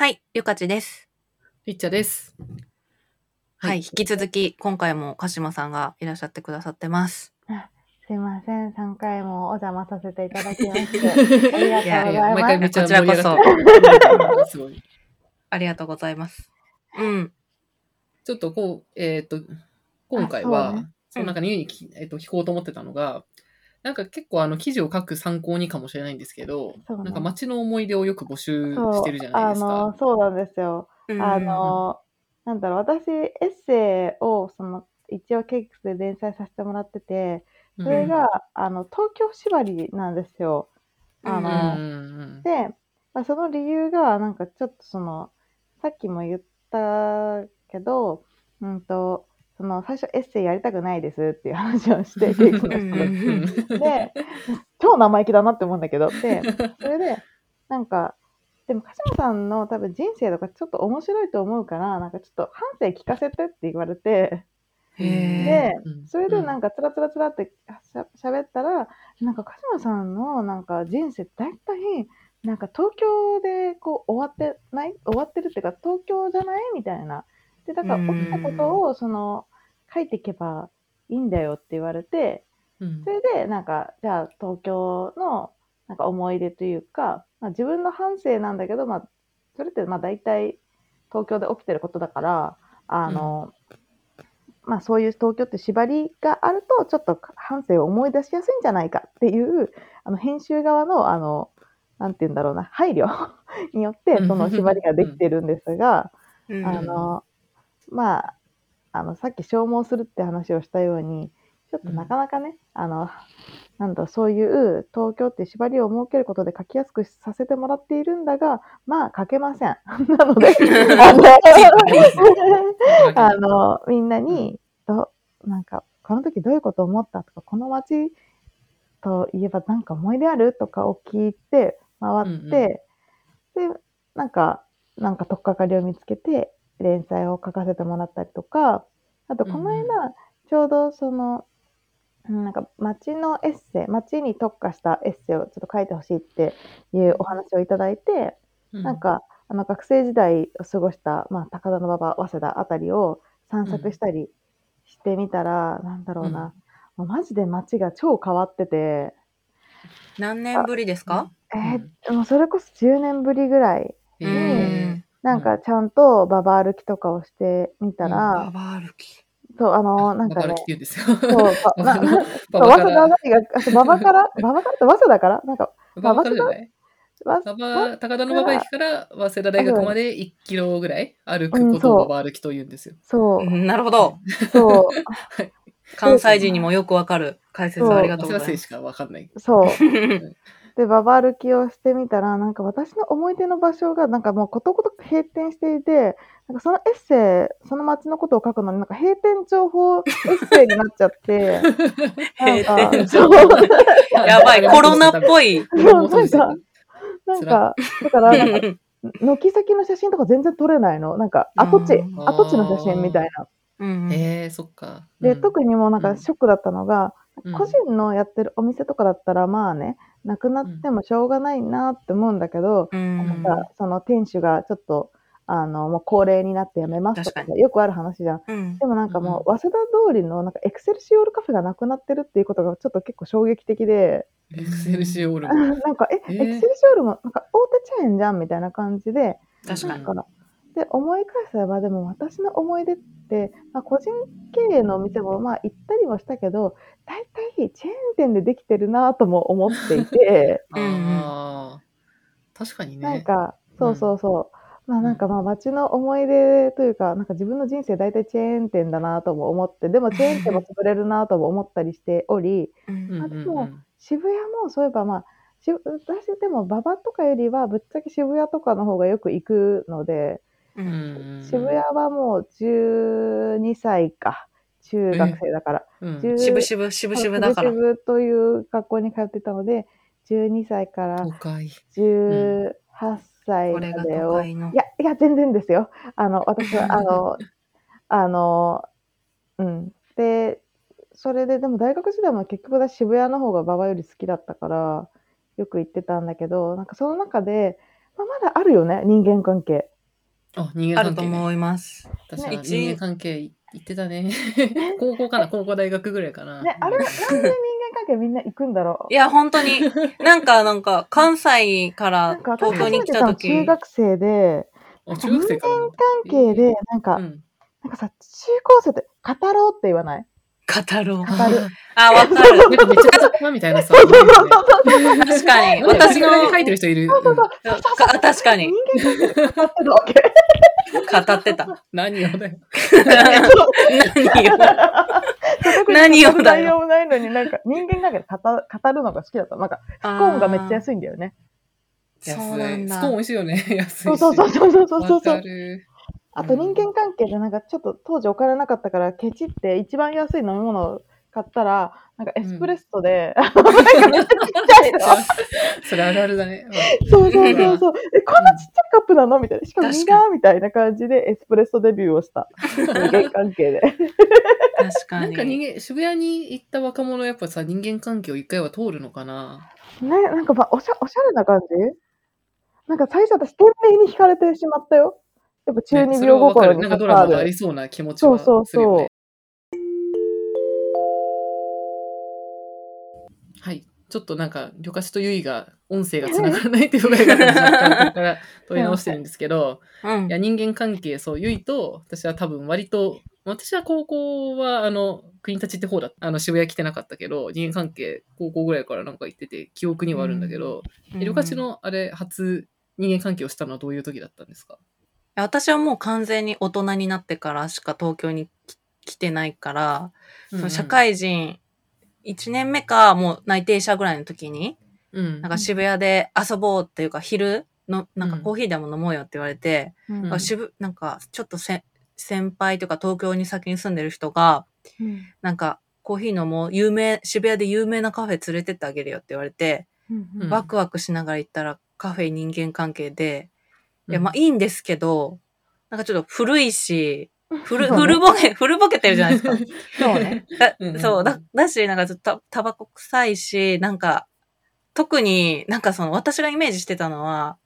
はい、ゆかちです。りっちゃです。はい、はい引き続き、今回も鹿島さんがいらっしゃってくださってます。すいません、3回もお邪魔させていただきまして。ありがとうございます。いやいや毎回めっちゃこちらこそ。ありがとうございます。うん。ちょっとこう、えっ、と、今回あは、そのなんかニューにき、えっと聞こうと思ってたのが、なんか結構あの記事を書く参考にかもしれないんですけど、ねなんか街の思い出をよく募集してるじゃないですあのか。そうなんですよ。うんあの、なんだろう、私、エッセイを、その、一応ケイクスで連載させてもらってて、うんそれが、あの、東京縛りなんですよ。あうんの、うんで、まあ、その理由が、なんかちょっとその、さっきも言ったけど、うんと、その、最初エッセイやりたくないですっていう話をして、で、超生意気だなって思うんだけど、で、それで、なんか、でも、鹿島さんの多分人生とかちょっと面白いと思うから、なんかちょっと反省聞かせてって言われて、へでうん。それでなんかつらつらつらってしゃ喋ったら、なんか鹿島さんのなんか人生大体、なんか東京でこう終わってない？終わってるっていうか東京じゃない？みたいな。で、だから起きたことをその書いていけばいいんだよって言われて、うん。それで、なんか、じゃあ、東京の、なんか思い出というか、まあ、自分の反省なんだけど、まあ、それって、まあ、大体、東京で起きてることだから、あの、まあ、そういう東京って縛りがあると、ちょっと反省を思い出しやすいんじゃないかっていう、あの、編集側の、あの、なんて言うんだろうな、配慮によって、その縛りができてるんですが、うん。あの、まあ、あの、さっき消耗するって話をしたように、ちょっとなかなかね、あの、なんだそういう東京って縛りを設けることで書きやすくさせてもらっているんだが、まあ書けません。なので、あ のあの、みんなに、ど、なんか、この時どういうこと思ったとか、この街といえばなんか思い出あるとかを聞いて、回って、で、なんか、なんか、とっかかりを見つけて、連載を書かせてもらったりとか、あと、この間、うんちょうどその、うんなんか、街のエッセイ、街に特化したエッセイをちょっと書いてほしいっていうお話をいただいて、なん、か、あの、学生時代を過ごした、まあ、高田馬場、早稲田あたりを散策したりしてみたら、なんだろうな、もうマジで街が超変わってて、何年ぶりですか？えーもうそれこそ10年ぶりぐらい、えうー。ん。なんかちゃんとババ歩きとかをしてみたバら、バ歩き。そう、あの、なんかねババ歩きっ、て言うんですよ。そう、ばなそう バ早稲田バから大学、あそう馬場から、馬場からって早稲田から？なんか、ババからじゃないわババ高田馬場駅から早稲田大学まで1キロぐらい歩くことをババ歩きと言うんですよ。そうう、んなるほど。そう、関西人にもよくわかる解説ありがとうございます。かわかんない。そう。うんで、ババ歩きをしてみたら、なんか私の思い出の場所が、なんかもうことごとく閉店していて、なんかそのエッセイ、その街のことを書くのに、なんか閉店情報 エッセイになっちゃって、なん閉か、店そう、やばい、コロナっぽい。なんか、なんか、だから、なんか軒先の写真とか全然撮れないの。なんか、跡地うん、跡地の写真みたいな。うんえー、そっか。で、うん。特にもうなんうん。かショックだったのが、うん。個人のやってるお店とかだったら、まあね、なくなってもしょうがないなって思うんだけど、うん。なんか、その店主がちょっと、あの、もう高齢になって辞めますとかよくある話じゃん。うん。でもなんかもう、早稲田通りのなんかエクセルシオールカフェがなくなってるっていうことがちょっと結構衝撃的で、エクセルシオール。も。なんか、え、えー。エクセルシオールもなんか大手チェーンじゃんみたいな感じで、確かに。なんか、で、思い返せば、でも私の思い出って、まあ、個人経営のお店もまあ行ったりもしたけど、大体チェーン店でできてるなとも思っていて、うんうん。ああ、確かにね。なんか、そうそうそう。まあなんかまあ街の思い出というか、なんか自分の人生大体チェーン店だなとも思って、でもチェーン店も潰れるなとも思ったりしており、うん。うんうんあでも渋谷もそういえばまあ、し私でも馬場とかよりはぶっちゃけ渋谷とかの方がよく行くので、ううんんうん渋谷はもう12歳か。中学生だから。うん10渋々、渋々だから。渋々という学校に通ってたので、12歳から都会。18歳までを。都会のい。や、いや、全然ですよ。あの、私は、あの、あの、うん。で、それで、でも大学時代も結局私渋谷の方が馬場より好きだったから、よく行ってたんだけど、なんかその中で、まあ、まだあるよね、人間関係。あ、人間ある関係、ね。と思います。私はね人間関係言ってたね。高校かな？高校大学ぐらいかな。ね、あれ、なんで人間関係みんな行くんだろう？いや、本当に、なんか、なんか、関西かなら東京に来た時中学生で、あ、中学生からなんだ。関係で、なんか、うん。なんかさ、中高生って語ろうって言わない？語ろう。語るあ、わかる。なんかめちゃくちゃみたいなさ。確かに。私 私の、が書いてる人いる。確かに。語ってるわけ。語ってた。何をだよ。何よ。特に何をだよ内容もないのになんか人間関係で語語るのが好きだった。なんかスコーンがめっちゃ安いんだよね。そう安なんだいスコーン美味しいよね。安いし。そうそうそうそうそう。あと人間関係でなんかちょっと当時お金なかったからケチって一番安い飲み物を買ったらなんかエスプレッソで、なんかめっちゃちっちゃいの。それあるあるだね。そうそうそうそう。え、こんなちっちゃいカップなの？みたいな。しかも確か苦みたいな感じでエスプレッソデビューをした。人間関係で。確かなんかに。人間、渋谷に行った若者やっぱさ、人間関係を一回は通るのかな？ね、なんかまあおしゃおしゃれな感じ？なんか最初私店名に惹かれてしまったよ。やっぱ中二。病心になんかドラマがありる。そうな気持ちはするよね。そうそうそうはい。ちょっとなんか、旅客とゆいが音声が繋がらないっていうので、若干ここから問い直してるんですけど、うんいや、人間関係、そう、ゆいと、私は多分割と、私は高校は、あの、国立って方だあの、渋谷来てなかったけど、人間関係、高校ぐらいからなんか行ってて、記憶にはあるんだけど、え旅客の、あれ、初人間関係をしたのはどういう時だったんですか？私はもう完全に大人になってからしか東京にき来てないから、その社会人1年目かもう内定者ぐらいの時に、うん、なんか渋谷で遊ぼうっていうか昼の、なんかうん。コーヒーでも飲もうよって言われて、うん。なんかちょっとせ先輩とか東京に先に住んでる人が、うん。なんかコーヒー飲もう、有名、渋谷で有名なカフェ連れてってあげるよって言われて、うんうん。ワクワクしながら行ったらカフェ人間関係で、いや、うんまあいいんですけど、なんかちょっと古いし、古、古ぼけ、古ぼけてるじゃないですか。そうね。だそう、だ、だし、なんかちょっとタタバコ臭いし、なんか、特になんかその私がイメージしてたのは、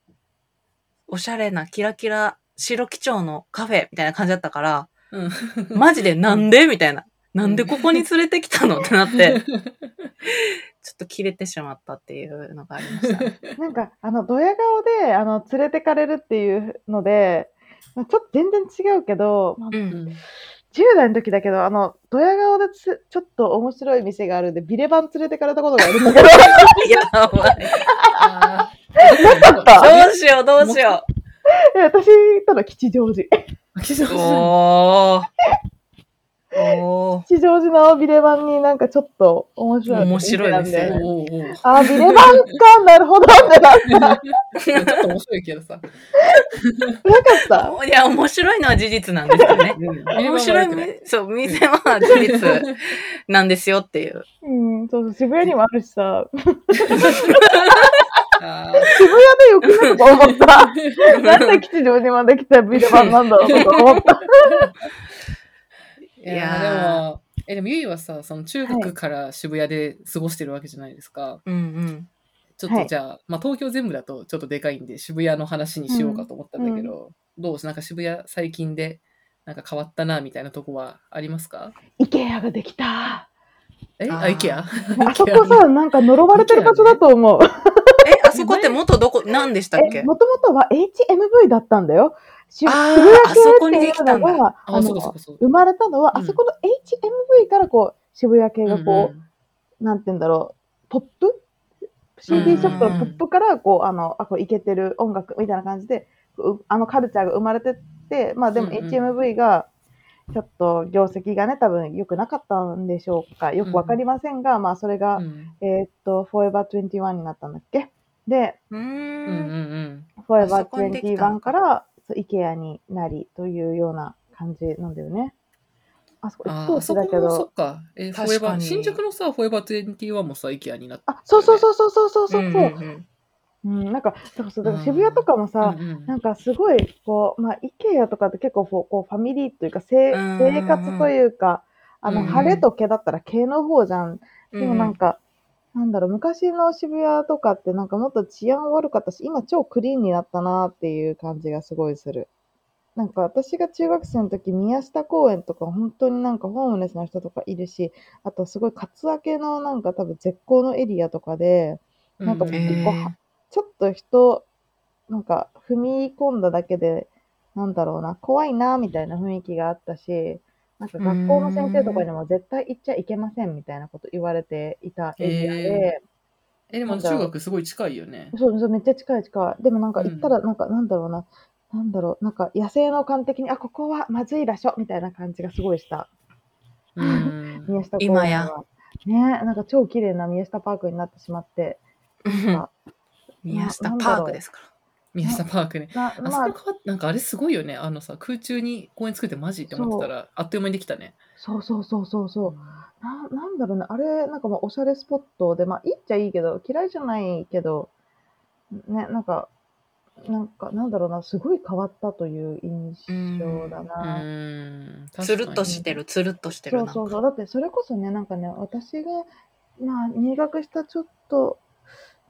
おしゃれなキラキラ白基調のカフェみたいな感じだったから、うん、マジでなんでみたいな。なんでここに連れてきたの？ってなって、ちょっと切れてしまったっていうのがありましたね。なんか、あの、ドヤ顔で、あの、連れてかれるっていうので、まあちょっと全然違うけど、まあう。うんん10代の時だけど、あの、ドヤ顔でつちょっと面白い店があるんで、ビレバン連れてかれたことがあるんだけど、やばい。あかったどうしよう、どうしよえ私、ただ吉祥寺。う。ーおー。おー。吉祥寺のビレバンになんかちょっと面白い面白いですねあ、ビレバンか、なるほどってなった。ちょっと面白いけどさ。なかった？いや、面白いのは事実なんですよね。面白いそう、店は事実なんですよっていう。うん、そうそう、渋谷にもあるしさ、あ渋谷でよくないと思った。なんで吉祥寺まで来たビレバンなんだろうとか思った。ーいやでも、え、でもゆいはさ、その中学から渋谷で過ごしてるわけじゃないですか。うんうん。ちょっとじゃあ、まあ東京全部だとちょっとでかいんで、渋谷の話にしようかと思ったんだけど、どう？なんか渋谷最近で、なんか変わったな、みたいなとこはありますか？イケアができた。え？あー。あ、イケア？あそこさ、なんか呪われてる場所だと思う。え、あそこって元どこ、何でしたっえ、けもともとは HMV だったんだよ。渋谷系っていうのが、あ、の。生まれたのは、うんあそこの HMV からこう、渋谷系がこう、うんなんて言うんだろう、ポップ ?CD ショップのポップから、こう、あの、あ、こう、いけてる音楽みたいな感じで、うあのカルチャーが生まれてって、まあでもうんうん HMV が、ちょっと業績がね、多分良くなかったんでしょうか。よくわかりませんが、まあそれが、うんえーっと、Forever 21になったんだっけ？で、うーうんうんん。うん。Forever そこにできたの21かから、IKEA になりというような感じなんだよね。あそこ一等あそこ地だけもそどっ。か。えー、フォーエバー、新宿のさ、フォーエバー21もさ、イケアになった。あ、そうそうそうそうそうそうそう。うんうんうんうん、なんか、そうそう、だからうん渋谷とかもさ、うんうんなんかすごい、こう、まあ、IKEA とかって結構こう、ファミリーというか、せうん生活というか、あの、うん晴れと毛だったら毛の方じゃん。うでもなんか、なんだろう、昔の渋谷とかってなんかもっと治安悪かったし、今超クリーンになったなっていう感じがすごいする。なんか私が中学生の時、宮下公園とか本当になんかホームレスの人とかいるし、あとすごいカツアゲのなんか多分絶好のエリアとかで、なんか結構は、ちょっと人、なんか踏み込んだだけで、なんだろうな、怖いなみたいな雰囲気があったし、なんか学校の先生とかにも絶対行っちゃいけませんみたいなこと言われていたエリアで、え、でも中学すごい近いよね。そうそう、めっちゃ近い近い。でもなんか行ったら、なんかなんだろうな、なんだろう、なんか野生の感的に、あ、ここはまずい場所みたいな感じがすごいした。うん。宮下公園今やは。ねなんか超綺麗な宮下パークになってしまって。うん 宮下パークですから。宮下パークね。なあそこまあ、変わっなんかあれすごいよね。あのさ、空中に公園作ってマジって思ってたら、あっという間にできたね。そうそうそうそうそう。ななんだろうね、あれ、なんかまあおしゃれスポットで、まあいいっちゃいいけど、嫌いじゃないけど、ね、なんか、なんか、なんだろうな、すごい変わったという印象だうな。ん。つるっとしてる。る、つるっとしてるな。そうそうそう。だってそれこそね、なんかね、私が、まあ、入学したちょっと、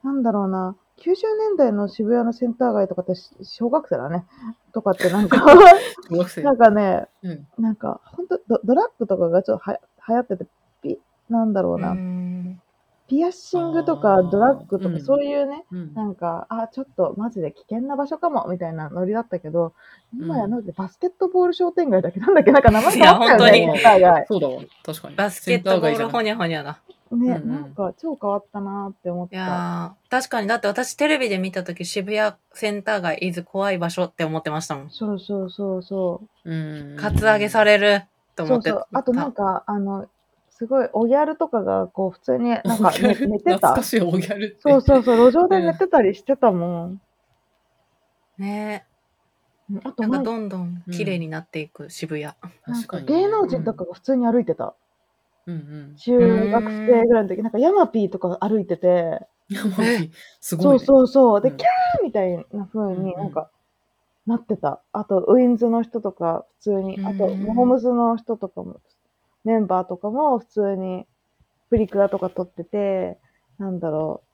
なんだろうな、90年代の渋谷のセンター街とかってし小学生だね。とかってなんか、小学生。なんかね、うん。なんか、本当ドドラッグとかがちょっとは流行ってて、ピなんだろうな、うんピアッシングとあかードラッグとか、うんそういうね、うんなんか、あ、ちょっとマジで危険な場所かも、みたいなノリだったけど、今やでバスケットボール商店街だっけなんだっけ？なんか名前変わったよいや本当にね、センター街。そうだわ。確かに。バスケットボールほにゃほにゃだ。ね、うんうんなんか超変わったなって思っいた。やー確かに、だって私テレビで見たとき渋谷センター街、伊豆怖い場所って思ってましたもん。そうそうそうそう。うん。カツアゲされると思ってた。そうそう。あとなんか、あの、すごい、おギャルとかが、こう、普通に、なんか、ね、寝てた懐か。しいおギャルって。そうそうそう、路上で寝てたりしてたもん。ねうんあとなんか、かどんどん綺麗になっていく渋谷。なん確かに。か芸能人とかが普通に歩いてた。うんうん。中学生ぐらいの時、なんかヤマピーとか歩いてて、いや、マジすごい、そうね。そうそう。で、うんキャーみたいな風になんか、なってた。あと、ウィンズの人とか、普通に。あと、うんモームズの人とかも、メンバーとかも普通に、プリクラとか撮ってて、なんだろ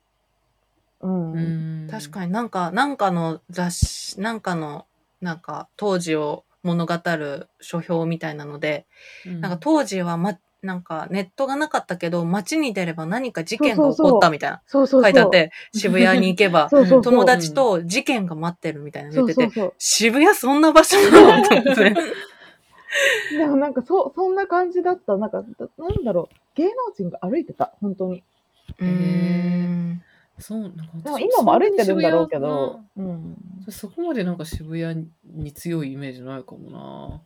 う。うん。うん。確かになんか、なんかの雑誌、なんかの、なんか当時を物語る書評みたいなので、になんか当時はま、なんかネットがなかったけど、街に出れば何か事件が起こったみたいなそうそうそう。書いてあって、渋谷に行けば そうそうそう友達と事件が待ってるみたいなの言ってて、そうそうそう。渋谷そんな場所なの？と思って。でもなんかそ、そんな感じだった。なんか、だなんだろう。芸能人が歩いてた。本当に。うーん。そう、なんかでも今も歩いてるんだろうけど。うん。そそこまでなんか渋谷に強いイメージないかも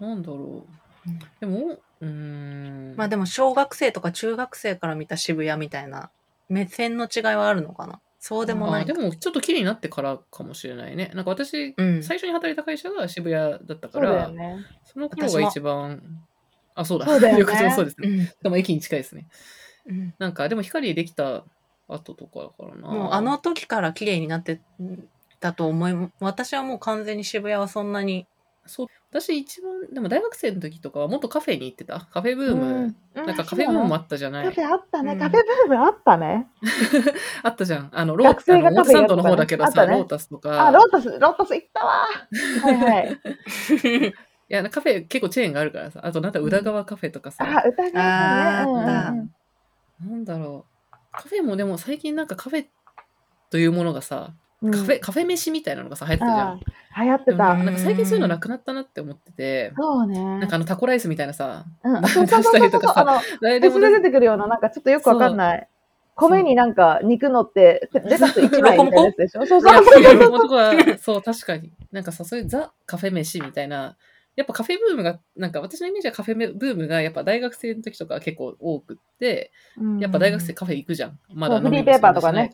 な。なんだろう。でも、うーん。まあでも小学生とか中学生から見た渋谷みたいな目線の違いはあるのかな？そうでもないあでもちょっと綺麗になってからかもしれないね。なんか私、うん最初に働いた会社が渋谷だったから、ね。その頃が一番、あ、そうだ。そうだ そうですね。うんでも駅に近いですね。うんなんか、でも光できた後とかだからな。もうあの時から綺麗になってたと思い、私はもう完全に渋谷はそんなに、そう。私一番、でも大学生の時とかはもっとカフェに行ってた。カフェブーム。うんなんかカフェブームもあったじゃないカフェあったね。うんカフェブームあったね。あったじゃん。あの、ロ学生があのカフェやってたね表参道の方だけどさ、ねロータスとか。あ、ロータス、ロータス行ったわ。はいはい。いや、カフェ結構チェーンがあるからさ。あと、なんだ、宇田川カフェとかさ。あ、歌がね。あーうんうんあうんなんだろう。カフェもでも最近なんかカフェというものがさ、うんカフェ、カフェ飯みたいなのがさ、流行ってたじゃん。流行ってた。うんなんか最近そういうのなくなったなって思ってて、そうね。なんかあのタコライスみたいなさ、うん、出。したりとかさあの、誰で出てくるような、なんかちょっとよくわかんない。米になんか肉乗って、レタス1枚みたいなやつでしょ？そうそうそうそう確かに。なんかさ、そういうザ・カフェ飯みたいな、やっぱカフェブームが、なんか私のイメージはカフェブームがやっぱ大学生の時とか結構多くって、うんやっぱ大学生カフェ行くじゃん。まだ飲みペーパーとかね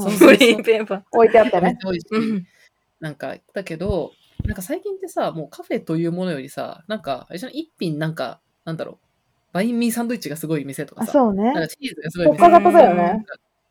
しないから。うんそうそう。フリーペーパー。置いてあってね。なんか、だけど、なんか最近ってさ、もうカフェというものよりさ、なんか、あれじゃない？一品なんか、なんだろう、バインミーサンドイッチがすごい店とかあ、さ、そうね。なん。かチーズがすごい店。特化型だよね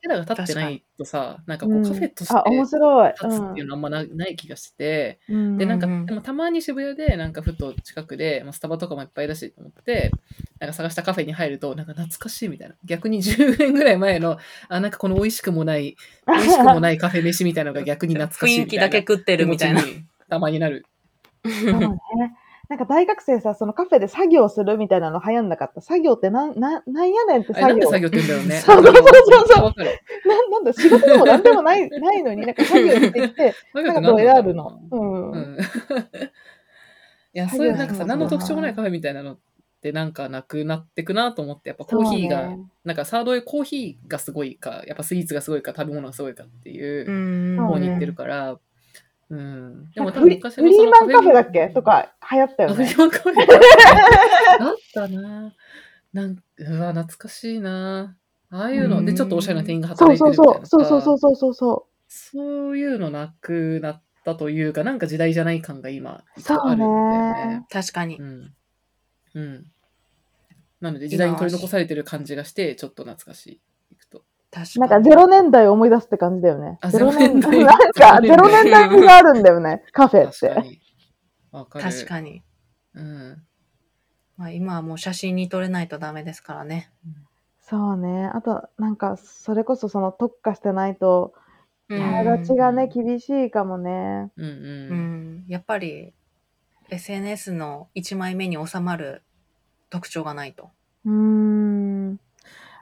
なん。か手が立ってないとさ、なんかこううんカフェとしてあ、面白い。立つっていうのあんまな,、ない気がして、うんで、なんか、うんでもたまに渋谷で、なんかふと近くで、まあ、スタバとかもいっぱいだしと思って、なんか探したカフェに入ると、なんか懐かしいみたいな。逆に10年ぐらい前の、あ、なんかこの美味しくもない、美味しくもないカフェ飯みたいなのが逆に懐かしい 雰囲気だけ食ってるみたいなたまになる。そうね。なんか大学生さ、そのカフェで作業するみたいなの流行んなかった。作業ってなん、な、なんやねんってあれなん作業。で作業って言うんだろうね。そうそうそうそう。ななんだ、仕事でもなんでもない、ないのに、なんか作業って言って、なんかどう選ぶの。ううん。ん。いや、作業そういうなんかさ、何の特徴もないカフェみたいなのってなんかなくなってくなと思って、やっぱコーヒーが、ねなんかサードへコーヒーがすごいか、やっぱスイーツがすごいか、食べ物がすごいかっていう方に行ってるから、うん。でもなんかフリフリーマンカフェだっけ？とか流行ったよねあフリー。マンカフェだあったななんうわ、懐かしいなああいうので、ちょっとおしゃれな店員がそう働いてそうるみたいなさ。そう。そうそうそうそうそそういうのなくなったというか、なんか時代じゃない感が今、そうねあるんだよね。確かにう。ん。うん。なので、時代に取り残されてる感じがして、ちょっと懐かしい。行くと。う。なん確かに。かゼロ年代を思い出すって感じだよね。あゼロ年代なんかゼロ年代味 があるんだよね、カフェって。確かに。確かに。うん。まあ、今はもう写真に撮れないとダメですからね。そうね。あと、なんか、それこそその特化してないと、う友ん。達がね、厳しいかもね。うんう。うんん。やっぱり、SNS の1枚目に収まる特徴がないと。うーん。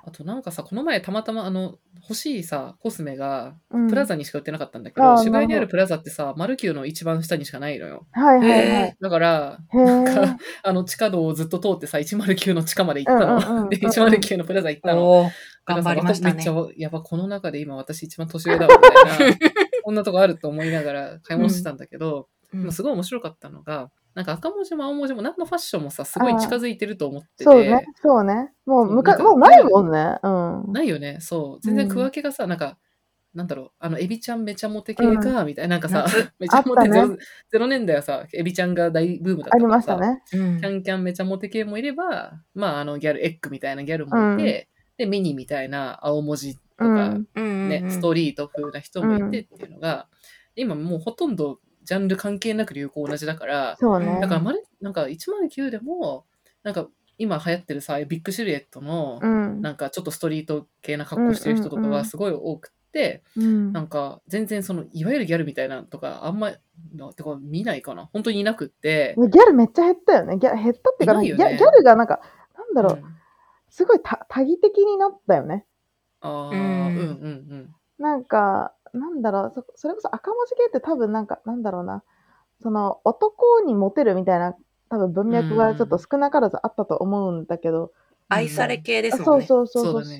あとなんかさ、この前たまたまあの、欲しいさ、コスメが、うんプラザにしか売ってなかったんだけあど、ー渋谷にあなるるプラザってさ、マルキューの一番下にしかないのよ。はいはいはい。だから、へなんえ。か、あの、地下道をずっと通ってさ、109の地下まで行ったうんうんうの。ん で、109のプラザ行ったの。おー頑張りましたねめっち。ゃ、やば、この中で今私一番年上だわ、みたいな。こんなとこあると思いながら買い物してたんだけど、うんすごい面白かったのが、なんか赤文字も青文字も何のファッションもさ、すごい近づいてると思ってて。そうね、、そうね。もう、むか、もうないもんね。うん。ないよね、そう。全然区分けがさ、なんか、なんだろう、あの、エビちゃんめちゃモテ系か、みたいな、なんかさ夏、めちゃモテ、ゼロ年代はさ、エビちゃんが大ブームだったありからさ。ましたね。うん。キャンキャンめちゃモテ系もいれば、まあ、あの、ギャル、エッグみたいなギャルもいて、で、ミニみたいな青文字とか、ね、ストリリート風な人もいてっていうのが、今もうほとんどジャンル関係なく流行同じだから、そうねだ。からまる、なんか109でも、なんか今流行ってるさ、ビッグシルエットのう、ん。なんかちょっとストリート系な格好してる人とかがすごい多くて、うんなんか全然その、いわゆるギャルみたいなのとか、あんま、なてか見ないかな。本当にいなくって。ギャルめっちゃ減ったよね。ギャ減ったっていうか、ギャいないよねギャルがなんか、なんだろう、うんすごい多多義的になったよね。ああ、ううんんうんうんなんか、なんだろう、そそれこそ赤文字系って多分なんか、なんだろうな、その男にモテるみたいな、多分文脈がちょっと少なからずあったと思うんだけど、愛され系ですもそうんね。そうそうそうそう。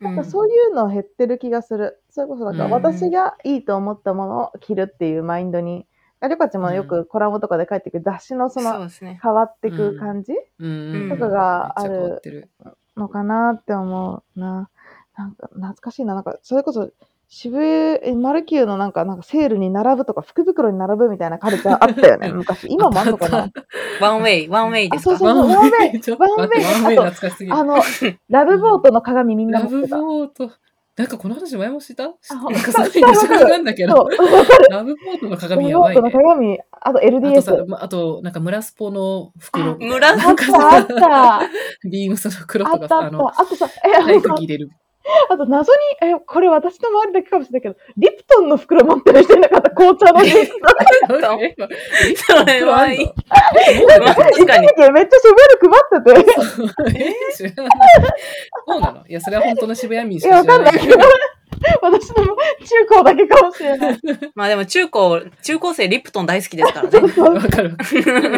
なんかそういうの減ってる気がする。それこそなんかうん私がいいと思ったものを着るっていうマインドに、ありょかちもよくコラボとかで書いてくる雑誌のその。変わってく感じ。とかがある。のかなって思うな。なんか懐かしいな。なんかそれこそ渋谷、えマルキューのなんか、なんかセールに並ぶとか福袋に並ぶみたいなカルチャーあったよね、昔。今もあんのかな？ワンウェイ、ワンウェイですか？あそうそうワンウェイワンウェイワンウェイ懐かしすぎる。あの、ラブボートの鏡みんなラブ持ってた。ボート。なんかこの話前もした？なんかすごい印象なんだけど。そう。ラブボートのラブ鏡やボートのばいね。鏡、あとあとさ LDS。、まあと、なんか村スポの袋。村 あったあった。ビームスの袋あとかさ、あの、ったあった。あとさ、え、着入れる。あと謎に、え、これ私の周りだけかもしれないけど、リプトンの袋持ってる人いなかった、紅茶のリプトン。それはいい。確かに。めっちゃシベル配ってて。え。そうなの？いや、それは本当の渋谷民しいや、か知らないいわかんなけど。私の中高だけかもしれない。まあでも中高、中高生リプトン大好きですからね。わかる。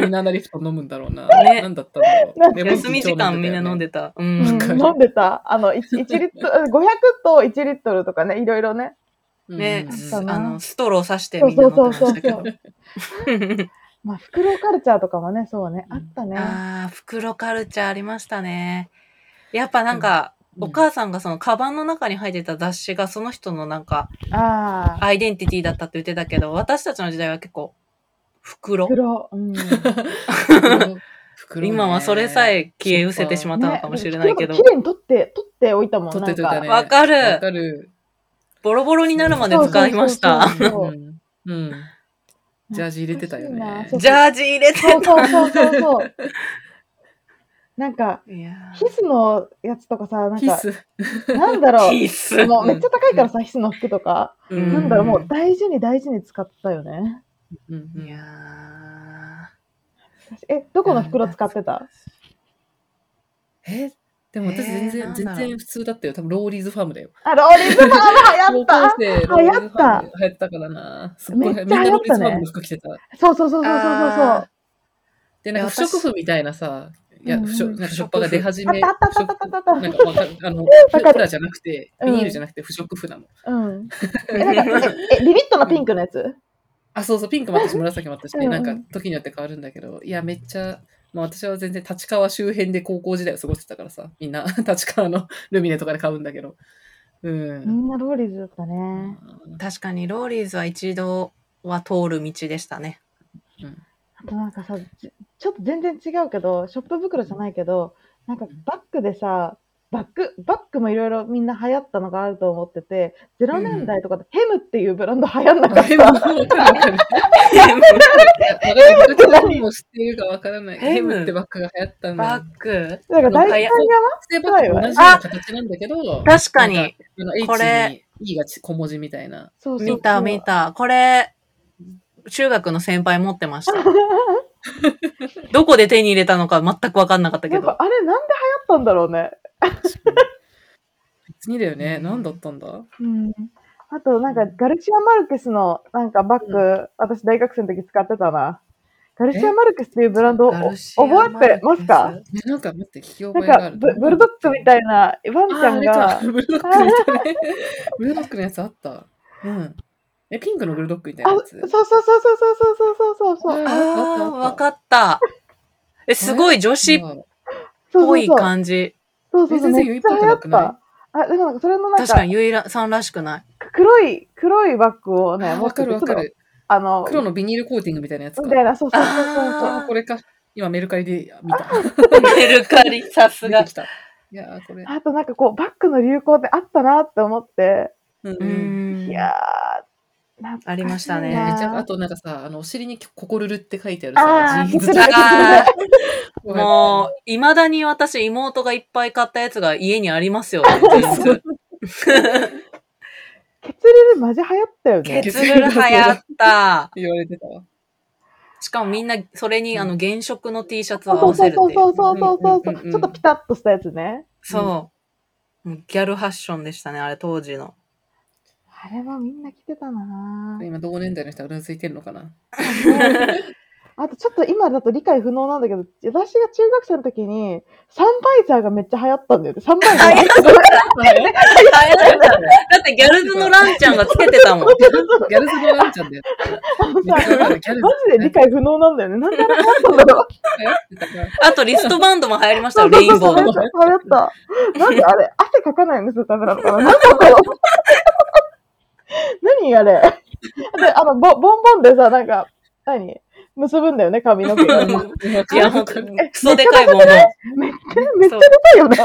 みんなリフト飲むんだろうな。ねなんだったんだろう。休み時間みんな飲んでた。うん。飲んでた。あの、1, リットル、500と1リットルとかね、いろいろね。ねあの、ストローさしてみんな飲んでましたけど。まあ、袋カルチャーとかもね、そうね、あったね。ああ、袋カルチャーありましたね。やっぱなんか、うんお母さんがそのカバンの中に入ってた雑誌がその人のなんかああ、アイデンティティだったって言ってたけど、私たちの時代は結構袋。袋。うん。袋ね今はそれさえ消え失せてしまったのかもしれないけど。綺麗に取って、取っておいたもん取ってといたね。わかるわかる。ボロボロになるまで使いました。そうん。うん。ジャージ入れてたよね。ジャージ入れてそうそうそうそうそう。なんか、いやヒスのやつとかさ、なんか、キス。なんだろう。もうめっちゃ高いからさ、ヒスの服とか。うんなんだろう、もう大事に大事に使ったよね。うんうんいやえ、どこの袋使ってた？えでも私全然、えーなんだろう全然普通だったよ。多分ローリーズファームだよ。あ、ローリーズファーム？流行っ高校た生、ローリーズファーム流行ったからな。すっごい、めっみんなちゃ流行ったねローリーズファームの服着てた。そうそうそうそうそうそうあで、なんか不織布みたいなさ、いや、うんうん不織なんかショッパーが出始め、あったあったあったあったあった不織布なんかわかるあの、プラじゃなくて、ビニールじゃなくて不織布なの。うん。え、なんか、え、えビビットのピンクのやつ？あ、そうそう、ピンクもあったし、紫もあったし、うんなんか時によって変わるんだけど、いや、めっちゃ、まあ私は全然立川周辺で高校時代を過ごしてたからさ、みんな 立川のルミネとかで買うんだけど。うみん。んなローリーズだったね。確かにローリーズは一度は通る道でしたね。うんあとなんかさ、ちちょっと全然違うけど、ショップ袋じゃないけど、なんかバッグでさ、バッグ、バッグもいろいろみんな流行ったのがあると思ってて、0年代とかでヘムっていうブランド流行んなかった。ヘムわかるわかる。わかるわかる。何？も知っているかわからない。ヘムヘムってバッグが流行ったんだよ。バッグなんか大体山ステバッグと同じような形なんだけど、確かにこれ E が小文字みたいな。そうそう見た見。た。これ、中学の先輩持ってました。どこで手に入れたのか全く分かんなかったけど。あれなんで流行ったんだろうね。別にだよね。何だったんだ？うん。あとなんかガルシア・マルケスのなんかバッグ、私大学生の時使ってたな。ガルシア・マルケスっていうブランド覚えてますか？なんか待って、聞きなんか覚えがある。ブブルドッグみたいなワンちゃんがブルドッグみたいな。ブルドッグのやつあった。うん。え、ピンクのブルドッグみたいなあやつ？そうそうそうそうそうそうそうそうそうああわかった。え、すごい女子っあぽいそうそうそう感じ。そうそうそう全然めっちゃ流行っゆいっぽくなくないた。あ、でもなんかそれのなんか確かにゆいらさんらしくない？黒い、黒いバッグをね、持っててちょっとかるわかる。あの、黒のビニールコーティングみたいなやつかみ。たいな、そうそうそうそうこれか。今メルカリで見た。メルカリ、さすが。いやーこれ。あとなんかこう、バッグの流行ってあったなって思って、うん。いやー、ありましたねめっちゃあとなんかさ、あのお尻にココルルって書いてあるさ、ジーンズ もう、いまだに私、妹がいっぱい買ったやつが家にありますよ、ね。ケツルルマジ流行ったよねケ。ツルル流行った。言われてたわ。しかもみんな、それにあの原色の T シャツそうを合わそうそうせるっていう。そうそうそうそううんうちょっとピタッとしたやつね。そうギャルファッションでしたね、あれ当時の。あれはみんな着てたな今同年代の人はうなずいてるのかな？あとちょっと今だと理解不能なんだけど、私が中学生の時に、サンバイザーがめっちゃ流行ったんだよね。サンバイザー。だってギャルズのランちゃんがつけてたもん。ギャルズのランちゃんだよ。マジで理解不能なんだよね。なんであれ流行ったんだろう。あとリストバンドも流行りましたよ、そうレインボーの。流行った。なんであれ、汗かかないようにするためなのかななんだろう。何あれ？で、あの、ボボンボンでさ、なんか、何？結ぶんだよね、髪の毛が。いや、ほんと、クソでかいボンボン。ちゃ、めっちゃでかいよね。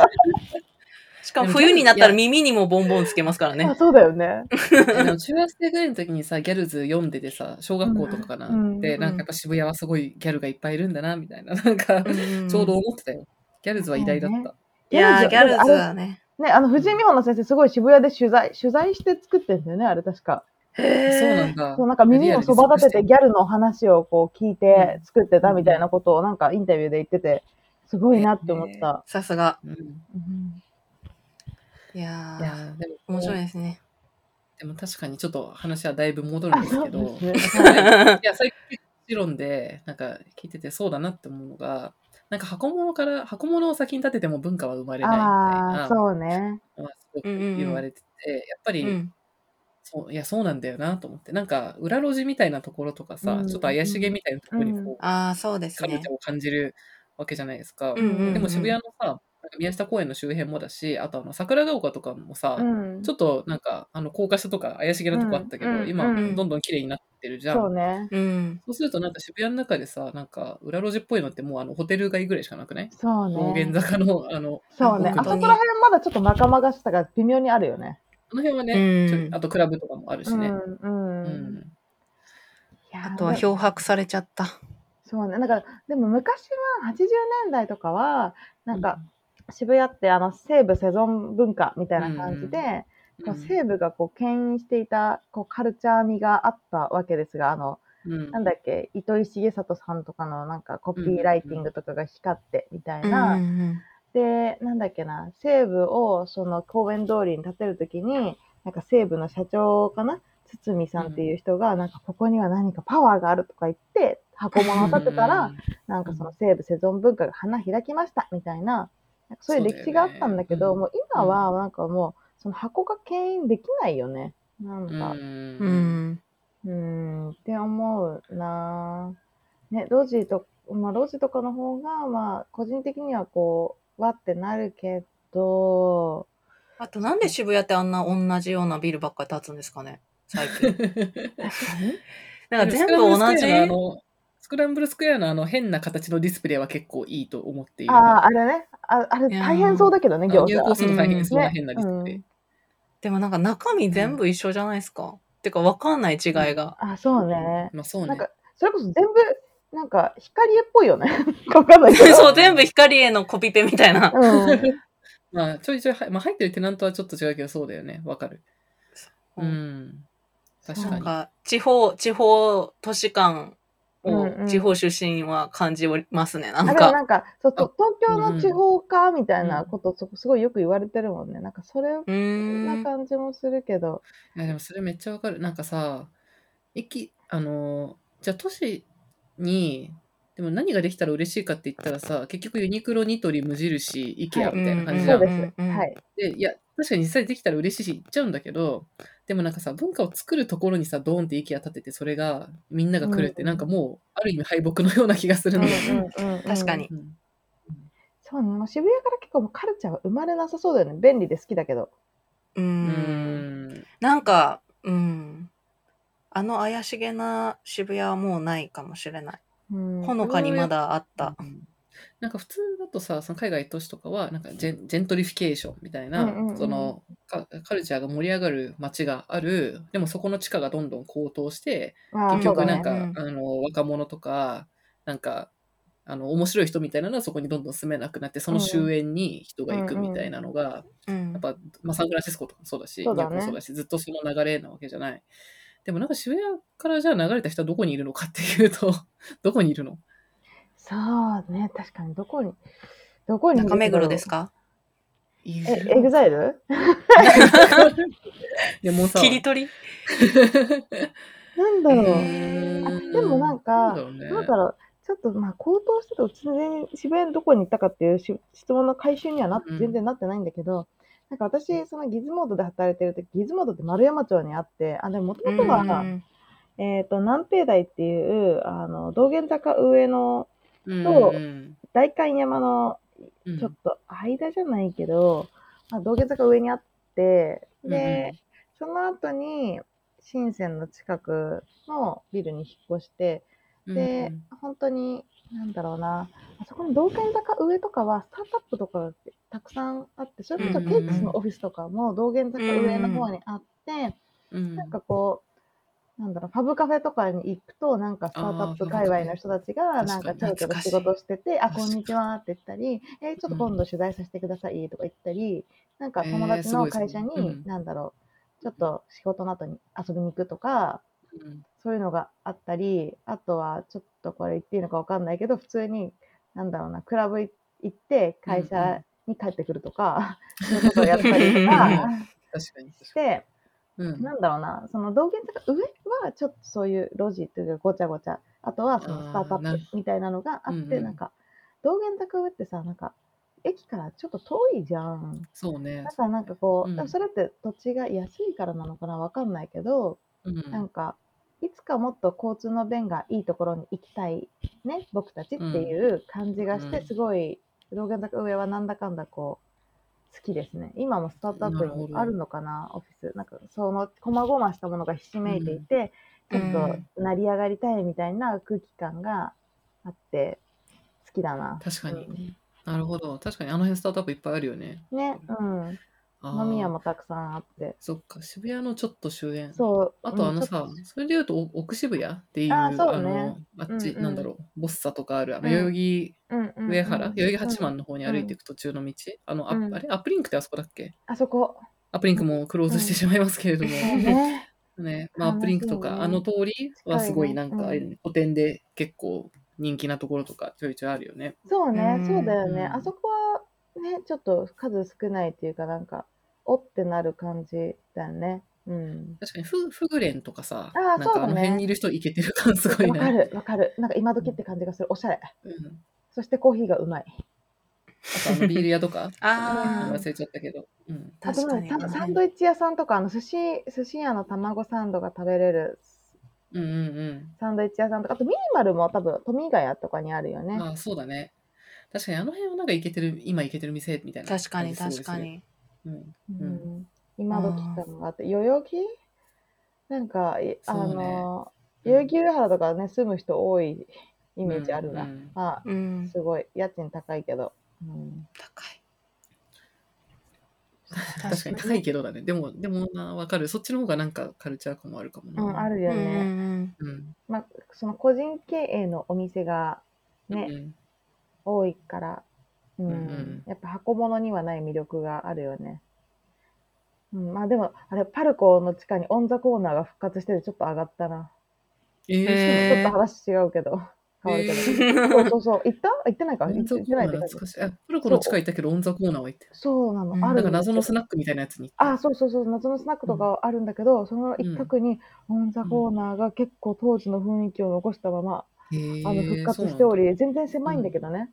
しかも冬になったら耳にもボンボンつけますからあね。そうだよね。中学生ぐらいの時にさ、ギャルズ読んでてさ、小学校とかかな。うんで、なんかやっぱ渋谷はすごいギャルがいっぱいいるんだな、みたいな。なんか、ちょうど思ってたよ。ギャルズは偉大だった。いやー、ギャルズはね。ね、あの、藤井美穂の先生、すごい渋谷で取材、取材して作ってんだよね、あれ確か。へそうなんだ。そう、なんか耳をそば立ててギャルの話をこう聞いて作ってたみたいなことをなんかインタビューで言ってて、すごいなって思った。さすが。うん。いややー、ーでも面白いですね。でも確かにちょっと話はだいぶ戻るんあ、ですけど、ね。いや、最近理論で、なんか聞いててそうだなって思うのが、なんか箱物から、箱物を先に立てても文化は生まれないみたいああ、なそうね。のはすごく言われてて、やっぱり、うん。そういや、そうなんだよなと思って、なんか裏路地みたいなところとかさ、うんちょっと怪しげみたいなところにこう、ああ、そうですねカルチャ。ーを感じるわけじゃないですか。うんうんうんでも渋谷のさ、宮下公園の周辺もだし、あとあの桜ヶ丘とかもさ、うん。ちょっとなんかあの高架下とか怪しげなとこあったけど、うん今、うんどんどん綺麗になってるじゃん。そうね。うん。そうするとなんか渋谷の中でさ、なんか裏路地っぽいのってもうあのホテル街ぐらいしかなくない？そう道玄ね。坂のあの、そうね。あそこら辺まだちょっと仲間がしたが微妙にあるよね。あの辺はね、あとクラブとかもあるしね。うん。ううん。あとは漂白されちゃった。そうね。だから、でも昔は80年代とかは、なんか、渋谷ってあの西部セゾン文化みたいな感じで、うんこう西部がこう牽引していたこうカルチャー味があったわけですが、あのうん。なんだっけ、糸井重里さんとかのなんかコピーライティングとかが光ってみたいな。うんで、なんだっけな、西武をその公園通りに建てるときに、なんか西武の社長かな堤さんっていう人が、なんかここには何かパワーがあるとか言って、箱物を建てたら、、なんかその西武セゾン文化が花開きましたみたいな、なんかそういう歴史があったんだけど、もう今はなんかもう、その箱が牽引できないよね。なんうんか、ううんん。うーん、って思うなぁね、路地と、まあ、路地とかの方が、まあ、個人的にはこう、わってなるけど、あとなんで渋谷ってあんな同じようなビルばっかり建つんですかね最近。なんか全部同じ？スクランブルスクエアのあの変な形のディスプレイは結構いいと思っている。ああ、あれね。ああれ大変そうだけどね、あ餃子。入稿するの大変そうなね変なディスプレイ。うんでもなんか中身全部一緒じゃないですか。てかわかんない違いが。あ、そうね。まあそうねなん。か、それこそ全部、なんか、光絵っぽいよね。わかんないけど。そう、全部光へのコピペみたいな。うん。まあちょいちょいは、まあ、入ってるテナントはちょっと違うけどそうだよね。わかる。うん。確かに。なんか、地方、地方都市間を、うんうん地方出身は感じますね。なんか。なんかそうと東京の地方化みたいなうんこと、そすごいよく言われてるもんね。なんかそれうー。なん感じもするけど。いやでもそれめっちゃわかる。なんかさ、駅、あの、じゃあ都市に、でも何ができたら嬉しいかって言ったらさ、結局ユニクロ、ニトリ、無印、イケアみたいな感じじゃ。そうんです。うんうんはい。で、いや、確かに実際できたら嬉しいし、行っちゃうんだけど、でもなんかさ、文化を作るところにさ、ドーンってイケア立てて、それがみんなが来るって、うんなんかもう、ある意味敗北のような気がするんだよね。うんうんうん 確かにうんそうね。もう渋谷から結構もうカルチャーは生まれなさそうだよね。便利で好きだけど。うー。うんん。なんか、うん。あの怪しげな渋谷はもうないかもしれない。うんほのかにまだあった。うんなんか普通だとさ、その海外都市とかは、なんかジェンジェントリフィケーションみたいな、うんうんうん。そのカカルチャーが盛り上がる街がある、でもそこの地価がどんどん高騰して、あー結局なんか、そうあの若者とか、なんか、あの面白い人みたいなのはそこにどんどん住めなくなって、その周縁に人が行くみたいなのが、うんやっぱ、まあ、サンフランシスコとかもそうだし、そうだね。ニューヨークもそうだし、ずっとその流れなわけじゃない。でもなんか渋谷からじゃあ流れた人はどこにいるのかっていうと、どこにいるのそうね。確かに。どこに、どこに中目黒ですか？え、エグザイル？でもさ、切り取り？なんだろう。へあーでもなんか、なんだろうねろう、ちょっとまあ高騰してたうち全然渋谷のどこに行ったかっていうし質問の回収にはなっうん。全然なってないんだけど、なんか私、そのギズモードで働いてる時ギズモードって丸山町にあって、あ、でももともとは、うん。えっ、と、南平台っていう、あの、道玄坂上のうんとうん代官山のうん。ちょっと間じゃないけど、まあ、道玄坂上にあって、で、その後に、深センの近くのビルに引っ越して、で、本当に、なんだろうな、あそこの道玄坂上とかは、スタートアップとかがたくさんあって、それこそうんケイクスのオフィスとかも道玄坂上の方にあって、うん。なんかこう、なんだろう、ファブカフェとかに行くと、なんかスタートアップ界隈の人たちが、なんかちょろちょろ仕事してて、あ、こんにちはって言ったり、えーちょっと今度取材させてくださいとか言ったり、なんか友達の会社に、なんだろう、ちょっと仕事の後に遊びに行くとか、うん。そういうのがあったり、あとはちょっとこれ言っていいのかわかんないけど、普通に、なんだろうな、クラブ行って会社に帰ってくるとか、そういうことをやったりとか 確かに。して、うん。なんだろうな、その道玄坂上はちょっとそういう路地というかごちゃごちゃ、あとはそのスタートアップみたいなのがあって、なんか、道玄坂上ってさ、なんか、駅からちょっと遠いじゃん。そうね。だ。からなんかこう、うん。それって土地が安いからなのかなわかんないけど、うん。なんか、いつかもっと交通の便がいいところに行きたい、ね、僕たちっていう感じがして、うん。すごい、道玄坂上はなんだかんだこう、好きですね。今もスタートアップにあるのかな、オフィス。なんか、その、こまごましたものがひしめいていて、うんちょっと成り上がりたいみたいな空気感があって、好きだな。確かにうんなるほど。確かにあの辺スタートアップいっぱいあるよね。ね、うん。飲み屋もたくさんあって。そっか、渋谷のちょっと周辺。そう。あとあのさうんそれで言うとお奥渋谷っていう、あね。の、あっち、うん。うんなんだろう、ボッサとかある、あの、うん。代々木上原、代々木八幡の方に歩いてうん。いく途中の道、あの、あうん。あれ？アップリンクってあそこだっけ？あそこ。アップリンクもクローズしてしまいますけれども、ね。ね、まあ、アップリンクとか、あの通りはすごいなんか、ね古典で結構人気なところとかちょいちょいあるよね。そうね、うん。そうだよね。うん。あそこはね、ちょっと数少ないっていうか、なんか、おってなる感じだよね。うん。確かにフ、フグレンとかさ、あーなんかあのそうだね辺にいる人イケてる感すごいね。わかる、わかる。なんか今時って感じがする。おしゃれ。うん。そしてコーヒーがうまい。あとあのビール屋とか あ忘れちゃったけど。うん。あと確かにねサンサンドイッチ屋さんとか、あの寿司、寿司屋の卵サンドが食べれるうんうんサンドイッチ屋さんとか、あとミニマルも多分、富ヶ谷とかにあるよね。うん。ああ、そうだね。確かにあの辺はなんかイケてる、今イケてる店みたいな感じ確かに。確かに。うん。ううんん、今時感があって、代々木なんか、いあそうねの、代々木上原とかね、住む人多いイメージあるな。うんうんまうんあ、。すごい、家賃高いけど。うん、高い。確かに高いけどだね。でも、でもな、わかる。そっちの方がなんかカルチャー感もあるかもな。うん、あるようんうね。んうん。まあ、その個人経営のお店がね、うん多いから、うんうんうんやっぱ箱物にはない魅力があるよね。うん、まあでも、あれ、パルコの地下にオンザコーナーが復活しててちょっと上がったな。ちょっと話違うけど、変わるけど。え そうそうそう。行った？行ってないか？オンザコー行ってないって感じナー懐かしい。あ、パルコの地下行ったけど、オンザコーナーは行ってる。そうなの。うんあるなんか謎のススナックみたいなやつに行った。あ、そうそうそう。謎のスナックとかあるんだけど、その一角にオンザコーナーが結構当時の雰囲気を残したまま、あの復活しており、全然狭いんだけどね。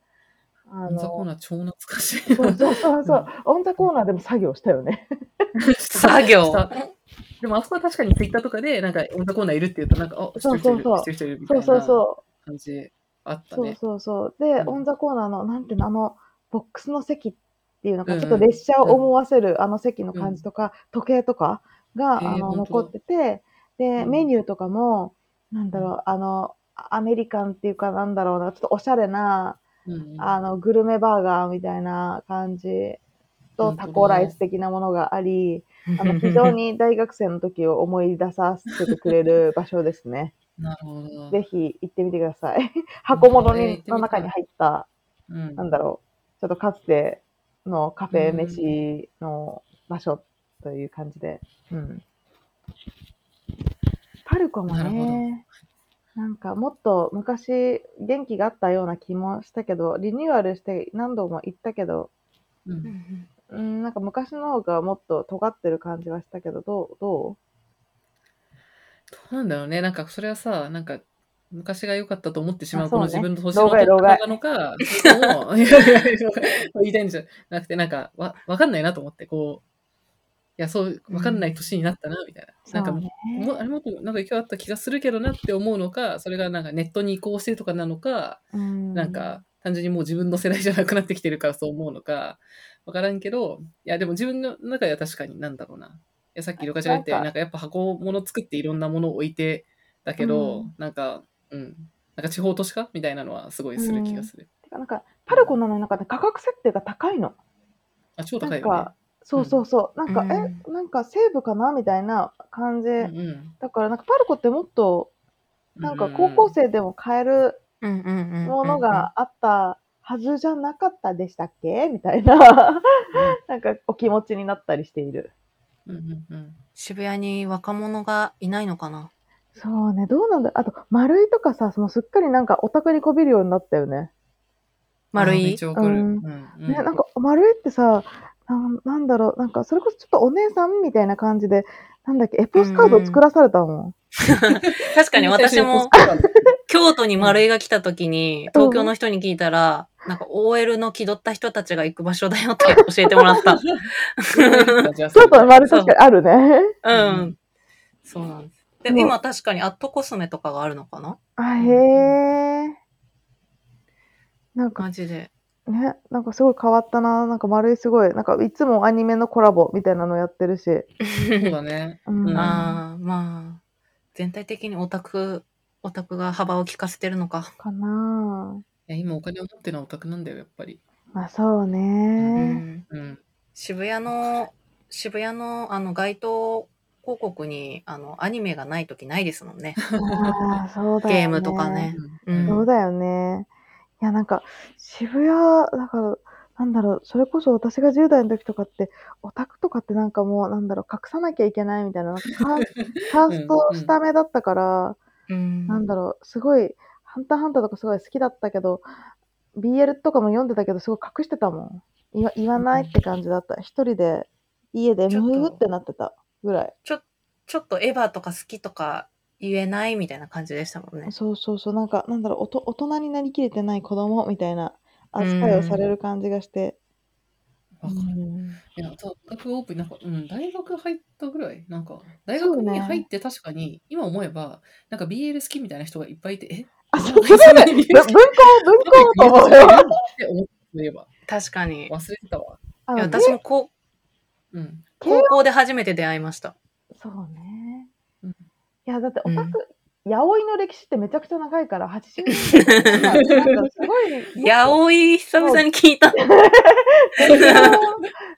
あオンザコーの、ナー超懐かしい。そうそうそうそう。オンザコーナーでも作業したよね。作業 でもあそこは確かにツイッターとかで、なんかオンザコーナーいるって言うと、なんか、あ、そうそうそう知ってる人いるみたそそういうなそ感じあっう。そうたね。そうそう。で、うんオンザコーナーの、なんていうの、あの、ボックスの席っていうのか、うんちょっと列車を思わせるあの席の感じとか、時計とかが、あの残ってて、で、うんメニューとかも、なんだろう、あの、アメリカンっていうかなんだろうな、ちょっとおしゃれな、うんあの、グルメバーガーみたいな感じとタコライス的なものがあり、あの、非常に大学生の時を思い出させてくれる場所ですね。なるほど。ぜひ行ってみてください。箱物にの中に入った、うんなんだろう、ちょっとかつてのカフェ飯の場所という感じで。うん。パルコもなるほね、なんかもっと昔元気があったような気もしたけど、リニューアルして何度も行ったけど、ううんんうん、なんか昔の方がもっと尖ってる感じはしたけど、どうどどうなんだろうね。なんかそれはさ、なんか昔が良かったと思ってしまうこの自分の年の取ったのか、それともいやいやいじゃなくて、なんかわわかんないなと思って、こう、いや、そう、わかんない年になったな、みたいな。なんかねもうあれもっとなんか勢いあった気がするけどなって思うのか、それがなんかネットに移行してるとかなのか、う。うん、なんか単純にもう自分の世代じゃなくなってきてるからそう思うのか、わからんけど、いやでも自分の中では確かになんだろうな。いやさっきルカちゃんが言ったようにななんかやっぱ箱物作っていろんなものを置いて、だけど、うんなんか、うん。なんか地方都市化みたいなのはすごいする気がする。てかなんか、パルコなのになんかね、価格設定が高いの。あ、超なん高いよねか。、そうそうそう。なんか、うん。え、なんか西部かなみたいな感じ。うんうん。だから、なんかパルコってもっと、なんか高校生でも買えるうんうんうんものがあったはずじゃなかったでしたっけ？みたいな、なんかお気持ちになったりしている。うんうんうん。渋谷に若者がいないのかな？そうね、どうなんだあと、丸いとかさ、そのすっかりなんかオタクにこびるようになったよね。丸い。ううん。んうん。ね、なんか丸いってさ、なんなんだろう、なんかそれこそちょっとお姉さんみたいな感じで、なんだっけ、エポスカード作らされたもん。確かに私も京都に丸井が来た時に、東京の人に聞いたら、なんか OL の気取った人たちが行く場所だよって教えてもらった。京都の丸確かにあるね。うん。そうなんです。でも今確かにアットコスメとかがあるのかな？あ、へえ。なんかマジで。ね、なんかすごい変わったな。なんか丸いすごい、なんかいつもアニメのコラボみたいなのやってるし。そうだね。うん。うんああ、まあ、全体的にオタク、オタクが幅を利かせてるのか。かないや今お金を持ってるのはオタクなんだよ、やっぱり。まあそううね。ん。うん。渋谷の、渋谷のあの街頭広告にあのアニメがない時ないですもんね。ああ、そうだよね。ゲームとかね。ううんんそうだよね。いや、なんか、渋谷、だから、なんだろう、それこそ私が10代の時とかって、オタクとかってなんかもう、なんだろう、隠さなきゃいけないみたいな、なんかカー カースト下目だったから、うんなんだろう、すごい、ハンターハンターとかすごい好きだったけど、BL とかも読んでたけど、すごい隠してたもん。言わ言わないって感じだった。一人で、家でムーってなってたぐらい。ちょ、ちょっとエヴァとか好きとか言えないみたいな感じでしたもんね。そうそうそう、なんか、なんだろう、おと大人になりきれてない子供みたいな扱いをされる感じがして。わかるうんいや、大学オープン、なんか、うん、大学入ったぐらい、なんか、大学に入って確かに、今思えば、なんか BL 好きみたいな人がいっぱいいて、え？あ、そそううそれね、ぶ文庫、文庫と思えば、確かに。い忘れてたわ。あのや私も高うん。高校で初めて出会いました。そうね。うんいや、だってオうんタク、八百の歴史ってめちゃくちゃ長いから、80年代 とかなんかすごい、やおい、久々に聞いた。伝統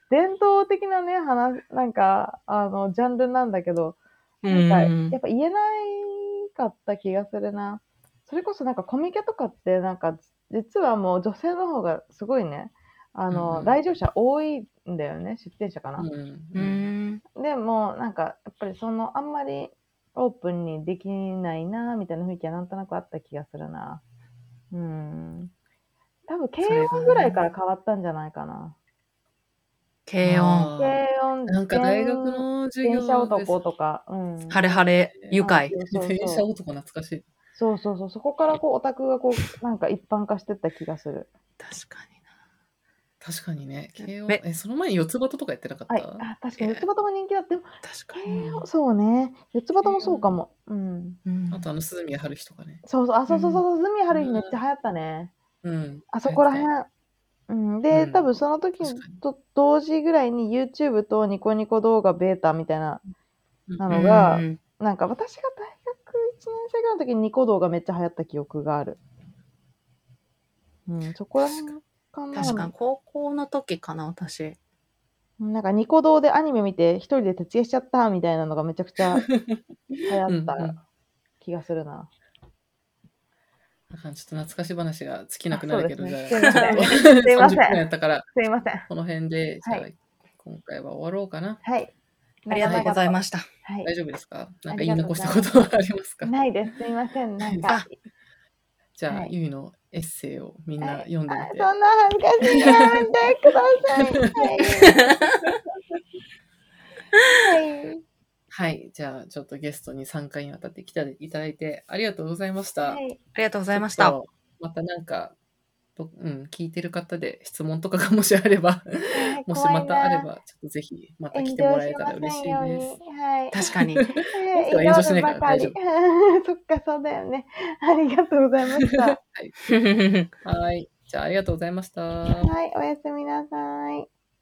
伝統的なね、話、なんか、あの、ジャンルなんだけど、なんか、うんやっぱ言えないかった気がするな。それこそなんかコミケとかって、なんか、実はもう女性の方がすごいね、あの、うん来場者多いんだよね、出店者かな。うん。でも、なんか、やっぱりその、あんまりオープンにできないな、みたいな雰囲気はなんとなくあった気がするな。うん。多分、軽音ぐらいから変わったんじゃないかな。軽音。軽音、なんか大学の授業電車男とか、うん。晴れ晴れ、愉快。そうそう電車男懐かしい。そうそうそう、そこからこう、オタクがこう、なんか一般化してった気がする。確かに確かにね。慶応めえ、その前に四つ葉とかやってなかった、はい、あ確かに、四つ葉とも人気だって、でも、な。確かに。そうね、四つ葉ともそうかも。うん。うん。あとあの鈴宮春日とかね。そうそう、あ、そうそうそう、ズミ春日めっちゃ流行ったね。うん。あそこら流行っ辺。うん、で、うん多分その時確かに。と同時ぐらいに YouTube とニコニコ動画ベータみたいな、たなのがうん。なんか私が大学1年生ぐらいの時にニコ動がめっちゃ流行った記憶がある。うん、そこら辺。かな。確かに、高校の時かな、私。なんかニコ動でアニメ見て一人で徹夜しちゃったみたいなのがめちゃくちゃ流行った 気がするな。なんかちょっと懐かし話が尽きなくなるけど、じゃあ、ですいません30分やったから、すいません。この辺で、じゃあ、はい今回は終わろうかな。はい。ありがとうございましした。た。はい大。丈夫ですか？なんか言い残したことは ありますか？ないです。すいません。なんかあ。じゃあ、はいゆいのエッセイをみんな読んでみて。あそんな恥ずかしいやめてください。はい。はい。はい。じゃあ、ちょっとゲストに3回にわたって来ていただいてありがとうございました。はい。ありがとうございました。またなんか、とうん、聞いてる方で質問とかがもしあれば、もしまたあれば、ちょっとぜひまた来てもらえたら嬉しいです。はい。確かに。はいは炎上しないから大丈夫 そっか、そうだよね。ありがとうございました。はい。じゃあ、ありがとうございました。はい、おやすみ